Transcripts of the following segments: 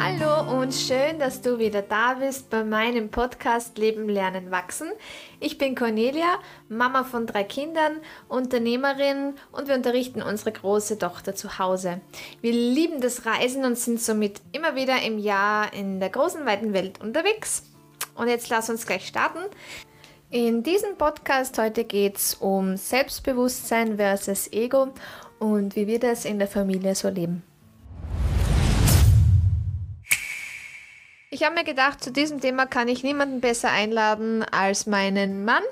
Hallo und schön, dass du wieder da bist bei meinem Podcast Leben, Lernen, Wachsen. Ich bin Cornelia, Mama von drei Kindern, Unternehmerin und wir unterrichten unsere große Tochter zu Hause. Wir lieben das Reisen und sind somit immer wieder im Jahr in der großen, weiten Welt unterwegs. Und jetzt lass uns gleich starten. In diesem Podcast heute geht es um Selbstbewusstsein versus Ego und wie wir das in der Familie so leben. Ich habe mir gedacht, zu diesem Thema kann ich niemanden besser einladen als meinen Mann,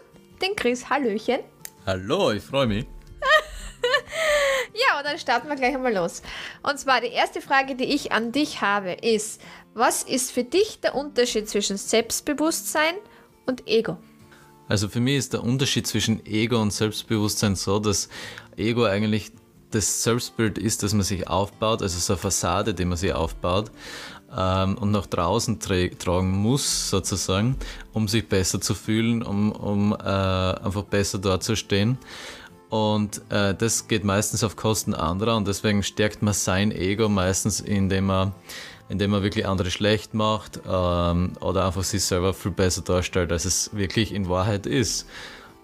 den Chris. Hallöchen. Hallo, ich freue mich. ja, und dann starten wir gleich einmal los. Und zwar die erste Frage, die ich an dich habe, ist, was ist für dich der Unterschied zwischen Selbstbewusstsein und Ego? Also für mich ist der Unterschied zwischen Ego und Selbstbewusstsein so, dass Ego eigentlich das Selbstbild ist, das man sich aufbaut, also so eine Fassade, die man sich aufbaut ähm, und nach draußen tra tragen muss, sozusagen, um sich besser zu fühlen, um, um äh, einfach besser dort zu stehen. Und äh, das geht meistens auf Kosten anderer und deswegen stärkt man sein Ego meistens, indem man, indem man wirklich andere schlecht macht ähm, oder einfach sich selber viel besser darstellt, als es wirklich in Wahrheit ist.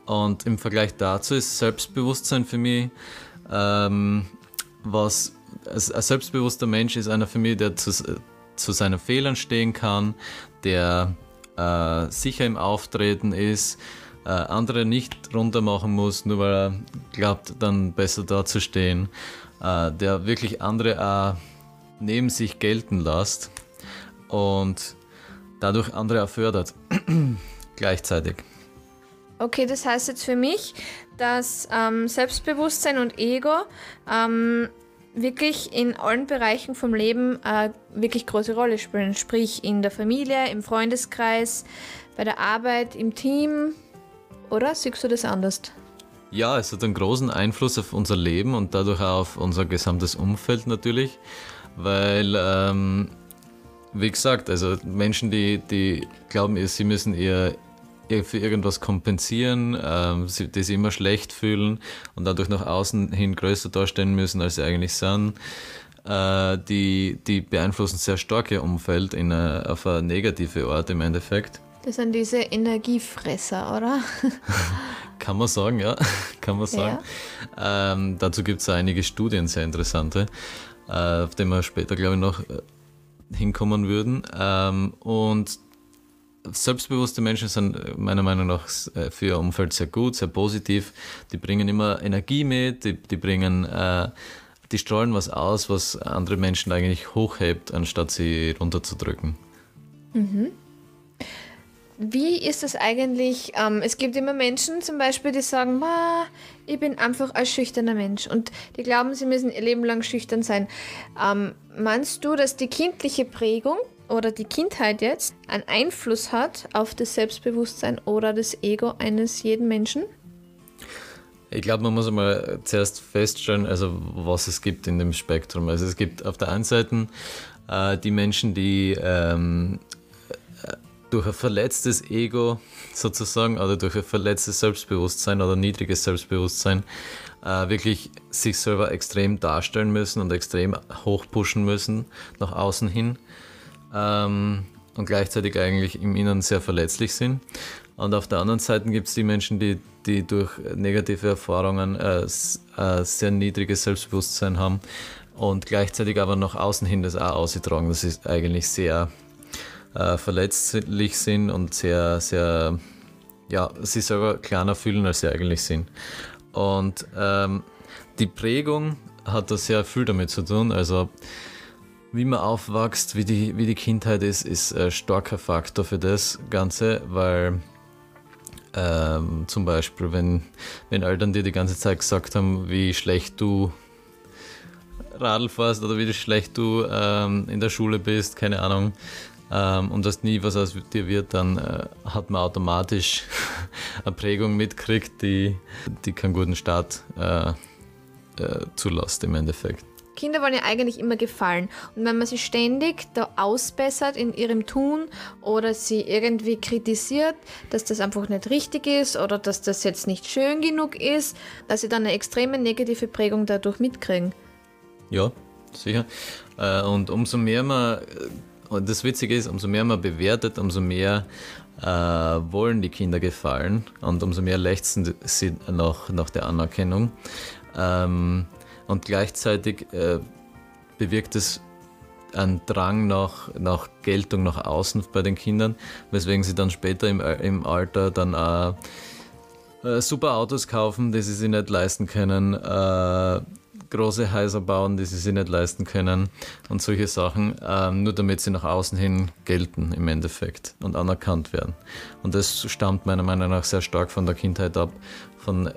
Und im Vergleich dazu ist Selbstbewusstsein für mich ähm, was ein selbstbewusster Mensch ist einer für mich, der zu, seinen Fehlern stehen kann, der äh, sicher im Auftreten ist, äh, andere nicht runtermachen muss, nur weil er glaubt, dann besser dazustehen, äh, der wirklich andere auch neben sich gelten lässt und dadurch andere auch fördert gleichzeitig. Okay, das heißt jetzt für mich, dass ähm, Selbstbewusstsein und Ego ähm, wirklich in allen Bereichen vom Leben äh, wirklich große Rolle spielen. Sprich in der Familie, im Freundeskreis, bei der Arbeit, im Team. Oder siehst du das anders? Ja, es hat einen großen Einfluss auf unser Leben und dadurch auch auf unser gesamtes Umfeld natürlich, weil, ähm, wie gesagt, also Menschen, die, die glauben, sie müssen ihr für irgendwas kompensieren, ähm, die sich immer schlecht fühlen und dadurch nach außen hin größer darstellen müssen, als sie eigentlich sind. Äh, die, die beeinflussen sehr stark ihr Umfeld in eine, auf eine negative Art im Endeffekt. Das sind diese Energiefresser, oder? Kann man sagen, ja. Kann man sagen. Ja. Ähm, dazu gibt es einige Studien, sehr interessante, äh, auf die wir später, glaube ich, noch äh, hinkommen würden. Ähm, und selbstbewusste Menschen sind äh, meiner Meinung nach äh, für ihr Umfeld sehr gut, sehr positiv. Die bringen immer Energie mit, die, die bringen, äh, die strahlen was aus, was andere Menschen eigentlich hochhebt, anstatt sie runterzudrücken. Mhm. Wie ist es eigentlich? Ähm, es gibt immer Menschen zum Beispiel, die sagen, ich bin einfach ein schüchterner Mensch und die glauben, sie müssen ihr Leben lang schüchtern sein. Ähm, meinst du, dass die kindliche Prägung oder die Kindheit jetzt einen Einfluss hat auf das Selbstbewusstsein oder das Ego eines jeden Menschen? Ich glaube, man muss einmal zuerst feststellen, also was es gibt in dem Spektrum. Also es gibt auf der einen Seite äh, die Menschen, die ähm, durch ein verletztes Ego sozusagen oder durch ein verletztes Selbstbewusstsein oder niedriges Selbstbewusstsein äh, wirklich sich selber extrem darstellen müssen und extrem hochpushen müssen nach außen hin ähm, und gleichzeitig eigentlich im Inneren sehr verletzlich sind. Und auf der anderen Seite gibt es die Menschen, die, die durch negative Erfahrungen äh, äh, sehr niedriges Selbstbewusstsein haben und gleichzeitig aber nach außen hin das auch ausgetragen, dass sie eigentlich sehr äh, verletzlich sind und sehr, sehr, ja, sich selber kleiner fühlen, als sie eigentlich sind. Und ähm, die Prägung hat da sehr viel damit zu tun. Also wie man aufwächst, wie die, wie die Kindheit ist, ist ein starker Faktor für das Ganze, weil ähm, zum Beispiel, wenn, wenn Eltern dir die ganze Zeit gesagt haben, wie schlecht du Radl fährst oder wie schlecht du ähm, in der Schule bist, keine Ahnung, ähm, und dass nie was aus dir wird, dann äh, hat man automatisch eine Prägung mitkriegt, die, die keinen guten Start äh, äh, zulässt im Endeffekt. Kinder wollen ja eigentlich immer gefallen. Und wenn man sie ständig da ausbessert in ihrem Tun oder sie irgendwie kritisiert, dass das einfach nicht richtig ist oder dass das jetzt nicht schön genug ist, dass sie dann eine extreme negative Prägung dadurch mitkriegen. Ja, sicher. Äh, und umso mehr man und das Witzige ist, umso mehr man bewertet, umso mehr äh, wollen die Kinder gefallen und umso mehr lechzen sie nach, nach der Anerkennung. Ähm, und gleichzeitig äh, bewirkt es einen Drang nach, nach Geltung nach außen bei den Kindern, weswegen sie dann später im, im Alter dann auch äh, super Autos kaufen, die sie sich nicht leisten können, äh, große Häuser bauen, die sie sich nicht leisten können und solche Sachen, ähm, nur damit sie nach außen hin gelten im Endeffekt und anerkannt werden. Und das stammt meiner Meinung nach sehr stark von der Kindheit ab, von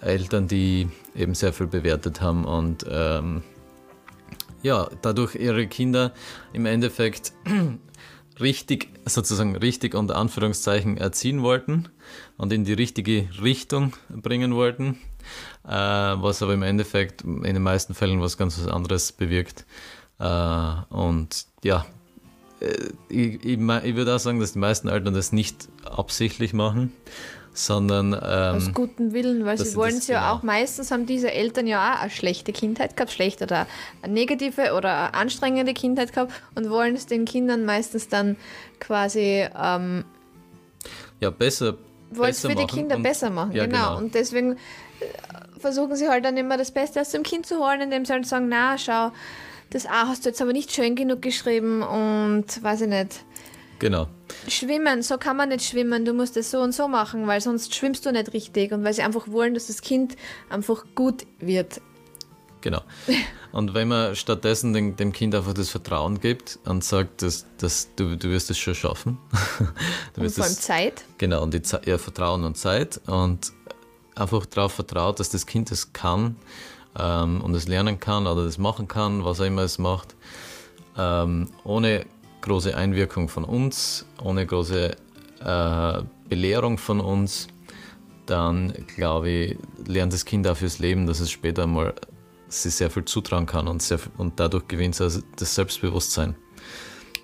Eltern, die eben sehr viel bewertet haben und ähm, ja, dadurch ihre Kinder im Endeffekt richtig, sozusagen richtig unter Anführungszeichen erziehen wollten und in die richtige Richtung bringen wollten, äh, was aber im Endeffekt in den meisten Fällen was ganz anderes bewirkt. Äh, und ja, äh, ich, ich, ich würde auch sagen, dass die meisten Eltern das nicht absichtlich machen, sondern ähm, aus gutem Willen, weil sie wollen es ja genau. auch meistens haben diese Eltern ja auch eine schlechte Kindheit gehabt, schlecht oder eine negative oder eine anstrengende Kindheit gehabt und wollen es den Kindern meistens dann quasi ähm, ja besser wollen es für die Kinder und, besser machen, ja, genau. genau. Und deswegen äh, versuchen sie halt dann immer das Beste aus dem Kind zu holen, indem sie halt sagen, na schau, das A hast du jetzt aber nicht schön genug geschrieben und weiß ich nicht. Genau. Schwimmen, so kann man nicht schwimmen, du musst es so und so machen, weil sonst schwimmst du nicht richtig und weil sie einfach wollen, dass das Kind einfach gut wird. Genau. Und wenn man stattdessen dem, dem Kind einfach das Vertrauen gibt und sagt, dass, dass du, du wirst es schon schaffen. du und vor allem das, Zeit. Genau, und die ja, Vertrauen und Zeit und einfach darauf vertraut, dass das Kind es kann ähm, und es lernen kann oder das machen kann, was auch immer es macht, ähm, ohne große Einwirkung von uns, ohne große äh, Belehrung von uns, dann glaube ich, lernt das Kind auch fürs Leben, dass es später mal sich sehr viel zutrauen kann und, sehr, und dadurch gewinnt es das Selbstbewusstsein.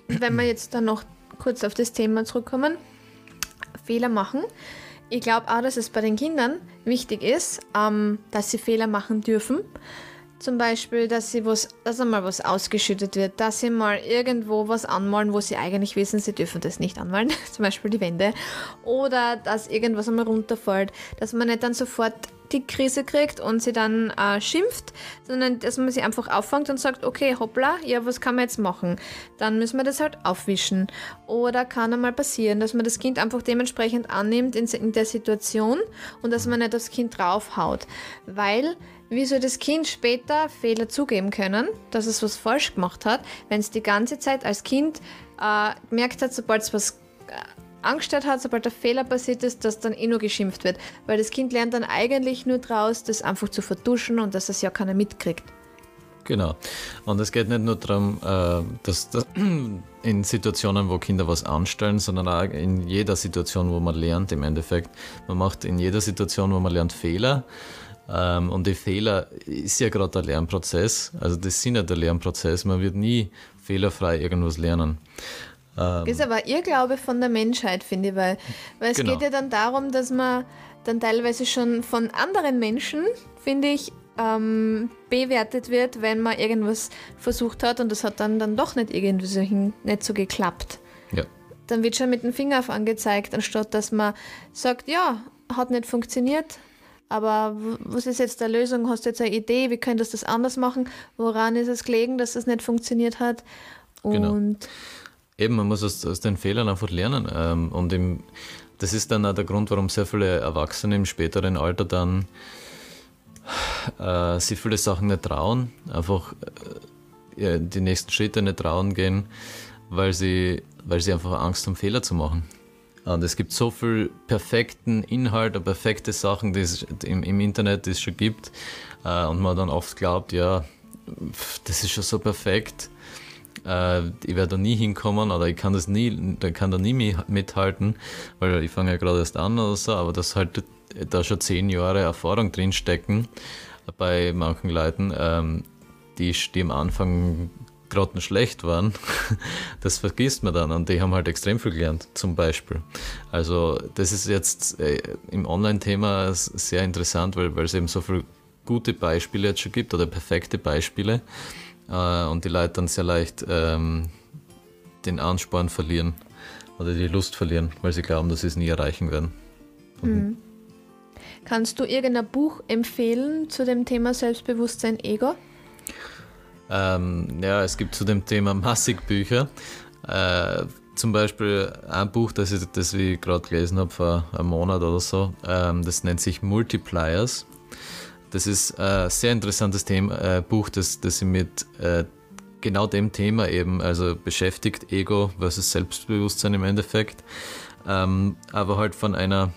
Wenn wir jetzt dann noch kurz auf das Thema zurückkommen, Fehler machen. Ich glaube auch, dass es bei den Kindern wichtig ist, ähm, dass sie Fehler machen dürfen. Zum Beispiel, dass sie was, dass einmal was ausgeschüttet wird, dass sie mal irgendwo was anmalen, wo sie eigentlich wissen, sie dürfen das nicht anmalen, zum Beispiel die Wände. Oder dass irgendwas einmal runterfällt, dass man nicht dann sofort die Krise kriegt und sie dann äh, schimpft, sondern dass man sie einfach auffangt und sagt, okay, hoppla, ja, was kann man jetzt machen? Dann müssen wir das halt aufwischen. Oder kann einmal passieren, dass man das Kind einfach dementsprechend annimmt in, in der Situation und dass man nicht das Kind draufhaut. Weil wie soll das Kind später Fehler zugeben können, dass es was falsch gemacht hat, wenn es die ganze Zeit als Kind äh, gemerkt hat, sobald es was äh, angestellt hat, sobald der Fehler passiert ist, dass dann eh nur geschimpft wird. Weil das Kind lernt dann eigentlich nur draus, das einfach zu vertuschen und dass es ja keiner mitkriegt. Genau. Und es geht nicht nur darum, äh, dass, dass in Situationen, wo Kinder was anstellen, sondern auch in jeder Situation, wo man lernt im Endeffekt. Man macht in jeder Situation, wo man lernt, Fehler. Ähm, und die Fehler ist ja gerade der Lernprozess. Also das sind ja der Lernprozess. Man wird nie fehlerfrei irgendwas lernen. Ähm, das ist aber Irrglaube von der Menschheit, finde ich, weil, weil es genau. geht ja dann darum, dass man dann teilweise schon von anderen Menschen, finde ich, ähm, bewertet wird, wenn man irgendwas versucht hat und das hat dann, dann doch nicht irgendwie nicht so geklappt. Ja. Dann wird schon mit dem Finger auf angezeigt, anstatt dass man sagt, ja, hat nicht funktioniert, aber was ist jetzt der Lösung? Hast du jetzt eine Idee? Wie könntest du das anders machen? Woran ist es gelegen, dass das nicht funktioniert hat? Genau. Und genau. Eben, man muss aus, aus den Fehlern einfach lernen. Ähm, und im, das ist dann auch der Grund, warum sehr viele Erwachsene im späteren Alter dann äh, sich viele Sachen nicht trauen, einfach äh, die nächsten Schritte nicht trauen gehen, weil sie, weil sie einfach Angst haben, Fehler zu machen. Und es gibt so viel perfekten Inhalt und perfekte Sachen, die es im, im Internet die es schon gibt. Äh, und man dann oft glaubt, ja, das ist schon so perfekt. Äh, ich werde da nie hinkommen oder ich kann das nie, kann da nie mithalten, weil ich fange ja gerade erst an oder so, aber dass halt da schon zehn Jahre Erfahrung drinstecken bei manchen Leuten, ähm, die, die am Anfang gerade schlecht waren, das vergisst man dann und die haben halt extrem viel gelernt, zum Beispiel. Also das ist jetzt äh, im Online-Thema sehr interessant, weil, weil es eben so viele gute Beispiele jetzt schon gibt oder perfekte Beispiele äh, und die Leute dann sehr leicht ähm, den Ansporn verlieren oder die Lust verlieren, weil sie glauben, dass sie es nie erreichen werden. Mhm. Kannst du irgendein Buch empfehlen zu dem Thema Selbstbewusstsein, Ego? Ähm, ja, es gibt zu dem Thema massig Bücher. Äh, zum Beispiel ein Buch, das ich, das ich gerade gelesen habe vor einem Monat oder so, ähm, das nennt sich Multipliers. Das ist ein sehr interessantes Thema, äh, Buch, das, das sich mit äh, genau dem Thema eben also beschäftigt, Ego versus Selbstbewusstsein im Endeffekt, ähm, aber halt von einer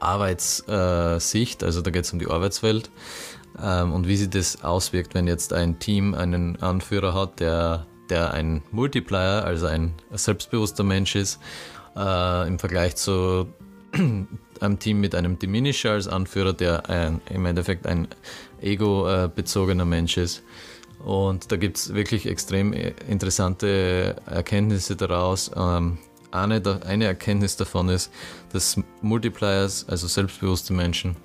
Arbeitssicht, also da geht es um die Arbeitswelt und wie sich das auswirkt, wenn jetzt ein Team einen Anführer hat, der, der ein Multiplier, also ein selbstbewusster Mensch ist, äh, im Vergleich zu einem Team mit einem Diminisher als Anführer, der ein, im Endeffekt ein ego-bezogener Mensch ist. Und da gibt es wirklich extrem interessante Erkenntnisse daraus. Ähm, eine, eine Erkenntnis davon ist, dass Multipliers, also selbstbewusste Menschen,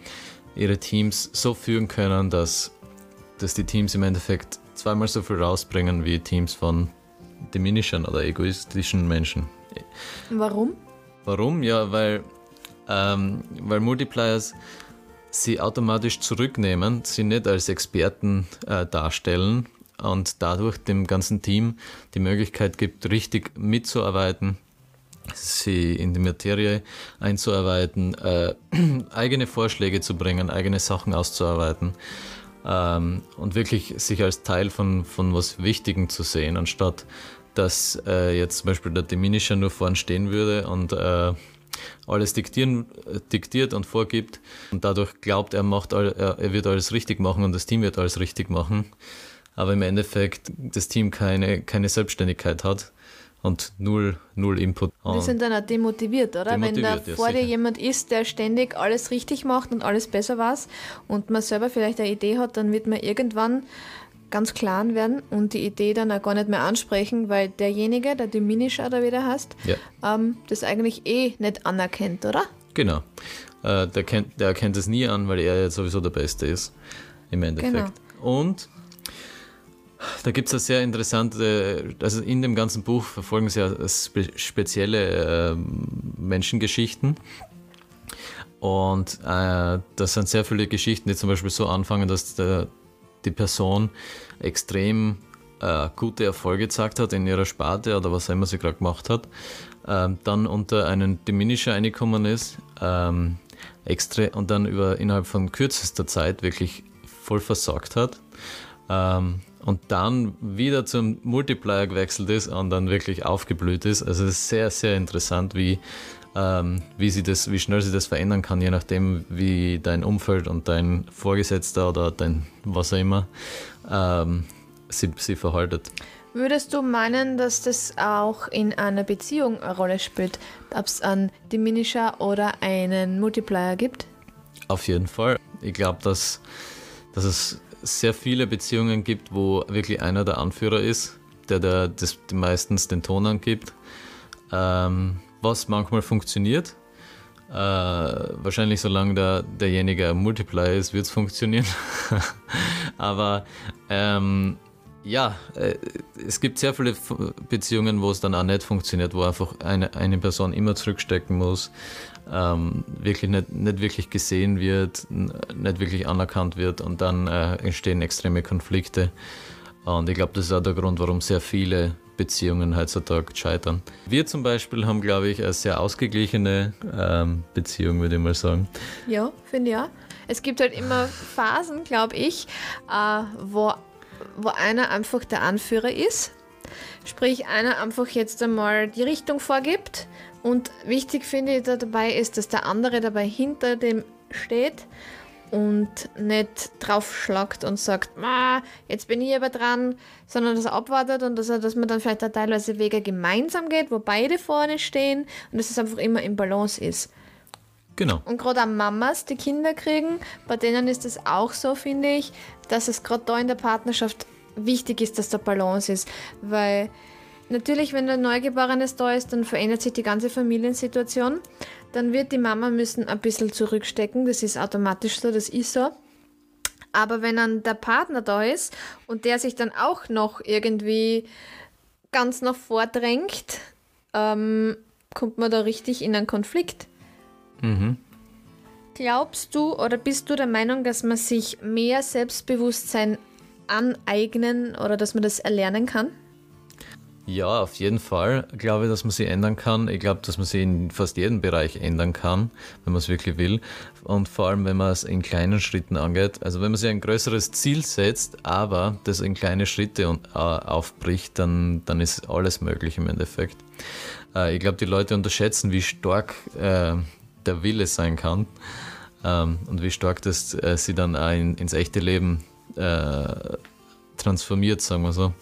ihre Teams so führen können, dass, dass die Teams im Endeffekt zweimal so viel rausbringen wie Teams von diminishern oder egoistischen Menschen. Warum? Warum? Ja, weil, ähm, weil Multipliers sie automatisch zurücknehmen, sie nicht als Experten äh, darstellen und dadurch dem ganzen Team die Möglichkeit gibt, richtig mitzuarbeiten, sie in die Materie einzuarbeiten, äh, eigene Vorschläge zu bringen, eigene Sachen auszuarbeiten ähm, und wirklich sich als Teil von, von was Wichtigem zu sehen, anstatt dass äh, jetzt zum Beispiel der Diminisher nur vorn stehen würde und äh, alles diktieren, diktiert und vorgibt und dadurch glaubt, er, macht all, er, er wird alles richtig machen und das Team wird alles richtig machen, aber im Endeffekt das Team keine, keine Selbstständigkeit hat und null, null Input. Die sind dann auch demotiviert, oder? Demotiviert, Wenn da ja, vor sicher. dir jemand ist, der ständig alles richtig macht und alles besser weiß und man selber vielleicht eine Idee hat, dann wird man irgendwann ganz klar werden und die Idee dann auch gar nicht mehr ansprechen, weil derjenige, der Diminisher da wieder hast, ja. ähm, das eigentlich eh nicht anerkennt, oder? Genau. Äh, der, kennt, der erkennt es nie an, weil er jetzt sowieso der Beste ist, im Endeffekt. Genau. Und da gibt es eine sehr interessante, also in dem ganzen Buch verfolgen sie ja spe spezielle äh, Menschengeschichten. Und äh, das sind sehr viele Geschichten, die zum Beispiel so anfangen, dass der, die Person extrem äh, gute Erfolge gezeigt hat in ihrer Sparte oder was auch immer sie gerade gemacht hat, ähm, dann unter einen Diminisher eingekommen ist ähm, extra, und dann über, innerhalb von kürzester Zeit wirklich voll versorgt hat. Ähm, und dann wieder zum Multiplier gewechselt ist und dann wirklich aufgeblüht ist. Also es ist sehr, sehr interessant, wie, ähm, wie, sie das, wie schnell sie das verändern kann, je nachdem, wie dein Umfeld und dein Vorgesetzter oder dein was auch immer ähm, sie, sie verhaltet. Würdest du meinen, dass das auch in einer Beziehung eine Rolle spielt, ob es einen Diminisher oder einen Multiplier gibt? Auf jeden Fall. Ich glaube, dass, dass es sehr viele Beziehungen gibt, wo wirklich einer der Anführer ist, der, der das, meistens den Ton angibt, ähm, was manchmal funktioniert. Äh, wahrscheinlich solange der, derjenige Multiplier ist, wird es funktionieren. Aber ähm, ja, äh, es gibt sehr viele Beziehungen, wo es dann auch nicht funktioniert, wo einfach eine, eine Person immer zurückstecken muss, ähm, wirklich nicht, nicht wirklich gesehen wird, nicht wirklich anerkannt wird und dann äh, entstehen extreme Konflikte. Und ich glaube, das ist auch der Grund, warum sehr viele Beziehungen heutzutage scheitern. Wir zum Beispiel haben, glaube ich, eine sehr ausgeglichene ähm, Beziehung, würde ich mal sagen. Ja, finde ich auch. Es gibt halt immer Phasen, glaube ich, äh, wo, wo einer einfach der Anführer ist. Sprich, einer einfach jetzt einmal die Richtung vorgibt und wichtig finde ich da dabei ist, dass der andere dabei hinter dem steht und nicht draufschlagt und sagt, jetzt bin ich aber dran, sondern dass er abwartet und dass, er, dass man dann vielleicht auch teilweise Wege gemeinsam geht, wo beide vorne stehen und dass es einfach immer im Balance ist. Genau. Und gerade auch Mamas, die Kinder kriegen, bei denen ist es auch so, finde ich, dass es gerade da in der Partnerschaft wichtig ist, dass da Balance ist, weil Natürlich, wenn ein Neugeborenes da ist, dann verändert sich die ganze Familiensituation. Dann wird die Mama müssen ein bisschen zurückstecken. Das ist automatisch so, das ist so. Aber wenn dann der Partner da ist und der sich dann auch noch irgendwie ganz nach vordrängt, ähm, kommt man da richtig in einen Konflikt. Mhm. Glaubst du oder bist du der Meinung, dass man sich mehr Selbstbewusstsein aneignen oder dass man das erlernen kann? Ja, auf jeden Fall glaube ich, dass man sie ändern kann. Ich glaube, dass man sie in fast jedem Bereich ändern kann, wenn man es wirklich will. Und vor allem, wenn man es in kleinen Schritten angeht. Also wenn man sich ein größeres Ziel setzt, aber das in kleine Schritte und, äh, aufbricht, dann, dann ist alles möglich im Endeffekt. Äh, ich glaube, die Leute unterschätzen, wie stark äh, der Wille sein kann ähm, und wie stark das äh, sie dann auch in, ins echte Leben äh, transformiert, sagen wir so.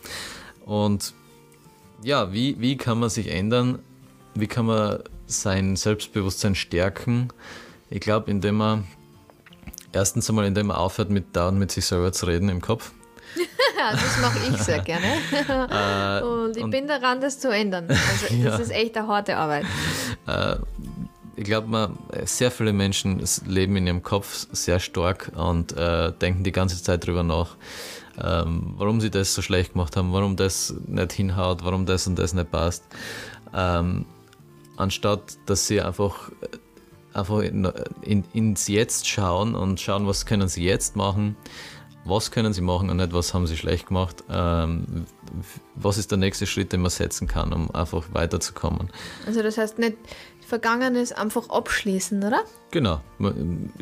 Und ja, wie, wie kann man sich ändern? Wie kann man sein Selbstbewusstsein stärken? Ich glaube, indem man erstens einmal, indem man aufhört, mit dauernd mit sich selber zu reden im Kopf. das mache ich sehr gerne. Äh, und ich und- bin daran, das zu ändern. Also Ja. das ist echt eine harte Arbeit. Äh, ich glaube, sehr viele Menschen leben in ihrem Kopf sehr stark und äh, denken die ganze Zeit drüber nach, ähm, warum sie das so schlecht gemacht haben, warum das nicht hinhaut, warum das und das nicht passt. Ähm, anstatt dass sie einfach, einfach in, in, ins Jetzt schauen und schauen, was können sie jetzt machen, was können sie machen und nicht, was haben sie schlecht gemacht. Ähm, was ist der nächste Schritt, den man setzen kann, um einfach weiterzukommen. Also das heißt nicht Vergangenes einfach abschließen, oder? Genau.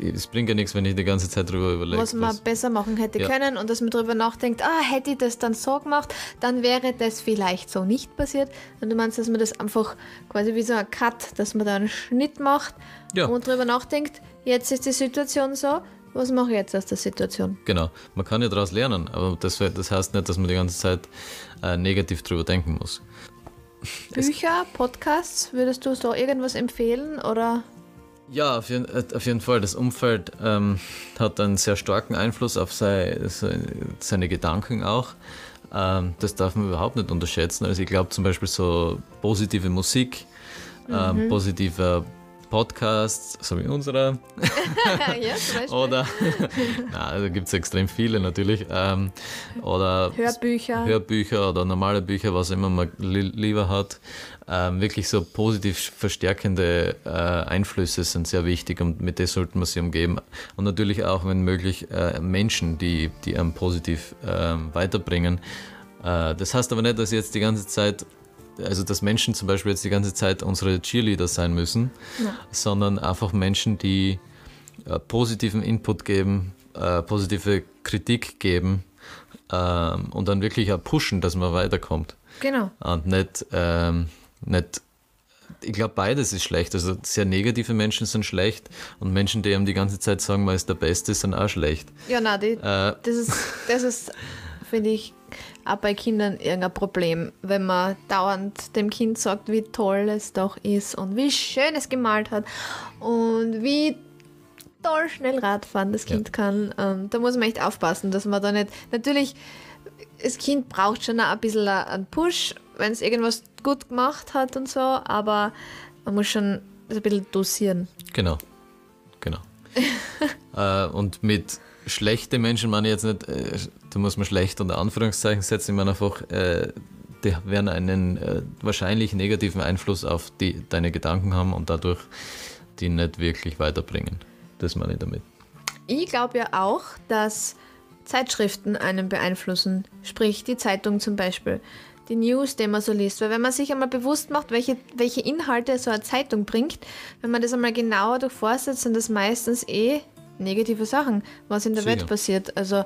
Es bringt ja nichts, wenn ich die ganze Zeit drüber überlege. was man besser machen hätte Ja. können und dass man darüber nachdenkt, ah, hätte ich das dann so gemacht, dann wäre das vielleicht so nicht passiert. Und du meinst, dass man das einfach quasi wie so ein Cut, dass man da einen Schnitt macht Ja. und darüber nachdenkt, jetzt ist die Situation so, was mache ich jetzt aus der Situation? Genau. Man kann ja daraus lernen, aber das, das heißt nicht, dass man die ganze Zeit äh, negativ drüber denken muss. Bücher, Podcasts, würdest du so irgendwas empfehlen oder? Ja, auf jeden, auf jeden Fall. Das Umfeld ähm, hat einen sehr starken Einfluss auf sei, se- seine Gedanken auch. Ähm, das darf man überhaupt nicht unterschätzen. Also ich glaube zum Beispiel so positive Musik, ähm, positiver Podcast, so wie unserer, ja, zum Beispiel. oder, na, da gibt es extrem viele natürlich, ähm, oder Hörbücher. Hörbücher oder normale Bücher, was immer man li lieber hat. Ähm, wirklich so positiv verstärkende äh, Einflüsse sind sehr wichtig und mit denen sollte man sich umgeben. Und natürlich auch, wenn möglich, äh, Menschen, die, die einem positiv ähm, weiterbringen. Äh, das heißt aber nicht, dass jetzt die ganze Zeit, also dass Menschen zum Beispiel jetzt die ganze Zeit unsere Cheerleader sein müssen, sondern einfach Menschen, die äh, positiven Input geben, äh, positive Kritik geben ähm, und dann wirklich auch pushen, dass man weiterkommt. genau. Und nicht, ähm, nicht ich glaube, beides ist schlecht. Also sehr negative Menschen sind schlecht und Menschen, die einem die ganze Zeit sagen, man ist der Beste, sind auch schlecht. Ja, na, die, Äh, das ist, das ist finde ich, auch bei Kindern irgendein Problem, wenn man dauernd dem Kind sagt, wie toll es doch ist und wie schön es gemalt hat und wie toll schnell Radfahren das Kind kann. Ähm, da muss man echt aufpassen, dass man da nicht. Natürlich, das Kind braucht schon ein bisschen einen Push, wenn es irgendwas gut gemacht hat und so, aber man muss schon ein bisschen dosieren. Genau, genau. äh, und mit schlechte Menschen meine ich jetzt nicht, äh, da muss man schlecht unter Anführungszeichen setzen, ich meine einfach, äh, die werden einen äh, wahrscheinlich negativen Einfluss auf die, deine Gedanken haben und dadurch die nicht wirklich weiterbringen. Das meine ich damit. Ich glaube ja auch, dass Zeitschriften einen beeinflussen. Sprich, die Zeitung zum Beispiel. Die News, die man so liest. Weil wenn man sich einmal bewusst macht, welche, welche Inhalte so eine Zeitung bringt, wenn man das einmal genauer durchforstet, sind das meistens eh negative Sachen, was in der Sicher. Welt passiert. Also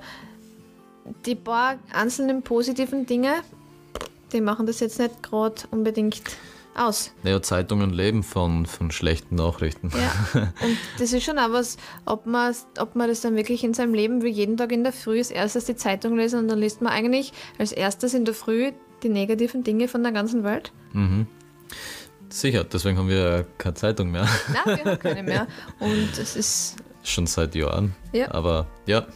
die paar einzelnen positiven Dinge, die machen das jetzt nicht gerade unbedingt aus. Naja, Zeitungen leben von, von schlechten Nachrichten. Ja, und das ist schon auch was, ob man, ob man das dann wirklich in seinem Leben wie jeden Tag in der Früh als erstes die Zeitung lesen und dann liest man eigentlich als erstes in der Früh die negativen Dinge von der ganzen Welt. Sicher, deswegen haben wir keine Zeitung mehr. Nein, wir haben keine mehr. Und es ist, Schon seit Jahren. Ja. Aber ja.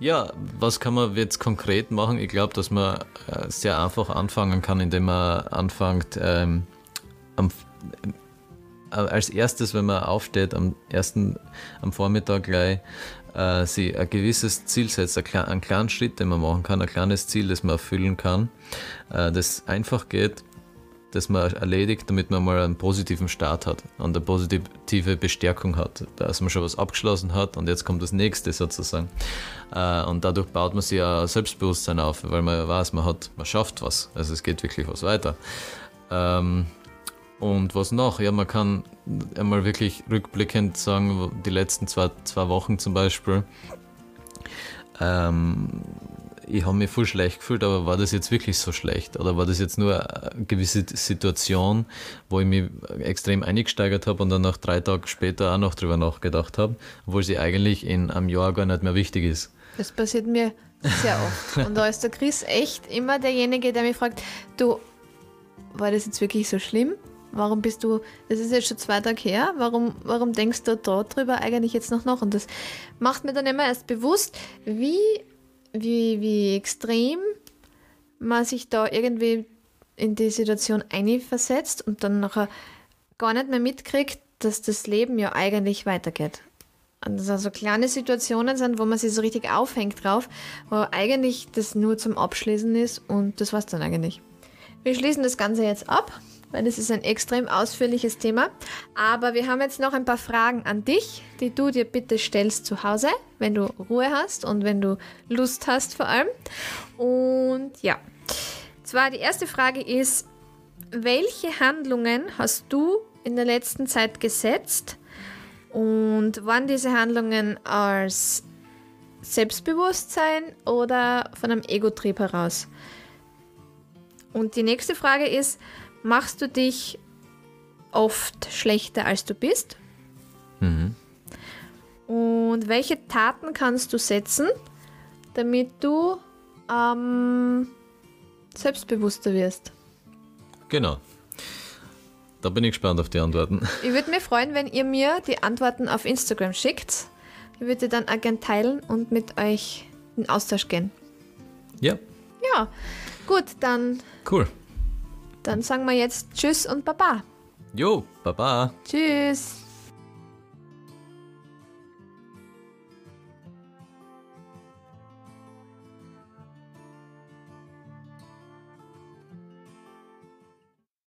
Ja, was kann man jetzt konkret machen? Ich glaube, dass man äh, sehr einfach anfangen kann, indem man anfängt, ähm, am, äh, als erstes, wenn man aufsteht, am ersten, am Vormittag gleich, äh, sich ein gewisses Ziel setzt, einen kleinen Schritt, den man machen kann, ein kleines Ziel, das man erfüllen kann, äh, das einfach geht, das man erledigt, damit man mal einen positiven Start hat und eine positive Bestärkung hat, dass man schon was abgeschlossen hat und jetzt kommt das nächste sozusagen. Äh, und dadurch baut man sich ein Selbstbewusstsein auf, weil man weiß, man hat, man schafft was. Also es geht wirklich was weiter. Ähm, und was noch? Ja, man kann einmal wirklich rückblickend sagen, die letzten zwei, zwei Wochen zum Beispiel, ähm, ich habe mich voll schlecht gefühlt, aber war das jetzt wirklich so schlecht? Oder war das jetzt nur eine gewisse Situation, wo ich mich extrem eingesteigert habe und dann nach drei Tagen später auch noch drüber nachgedacht habe, obwohl sie eigentlich in einem Jahr gar nicht mehr wichtig ist? Das passiert mir sehr oft. Und da ist der Chris echt immer derjenige, der mich fragt, du, war das jetzt wirklich so schlimm? Warum bist du, das ist jetzt schon zwei Tage her, warum, warum denkst du darüber eigentlich jetzt noch? Und das macht mir dann immer erst bewusst, wie wie, wie extrem man sich da irgendwie in die Situation einversetzt und dann nachher gar nicht mehr mitkriegt, dass das Leben ja eigentlich weitergeht. Und dass also kleine Situationen sind, wo man sich so richtig aufhängt drauf, wo eigentlich das nur zum Abschließen ist und das war's dann eigentlich. Wir schließen das Ganze jetzt ab weil es ist ein extrem ausführliches Thema. Aber wir haben jetzt noch ein paar Fragen an dich, die du dir bitte stellst zu Hause, wenn du Ruhe hast und wenn du Lust hast vor allem. Und ja, zwar die erste Frage ist, welche Handlungen hast du in der letzten Zeit gesetzt und waren diese Handlungen als Selbstbewusstsein oder von einem Ego-Trieb heraus? Und die nächste Frage ist, machst du dich oft schlechter, als du bist? Mhm. Und welche Taten kannst du setzen, damit du ähm, selbstbewusster wirst? Genau. Da bin ich gespannt auf die Antworten. Ich würde mich freuen, wenn ihr mir die Antworten auf Instagram schickt. Ich würde dann auch gerne teilen und mit euch in Austausch gehen. Ja. Ja, gut, dann. Cool. Dann sagen wir jetzt Tschüss und Baba. Jo, Baba. Tschüss.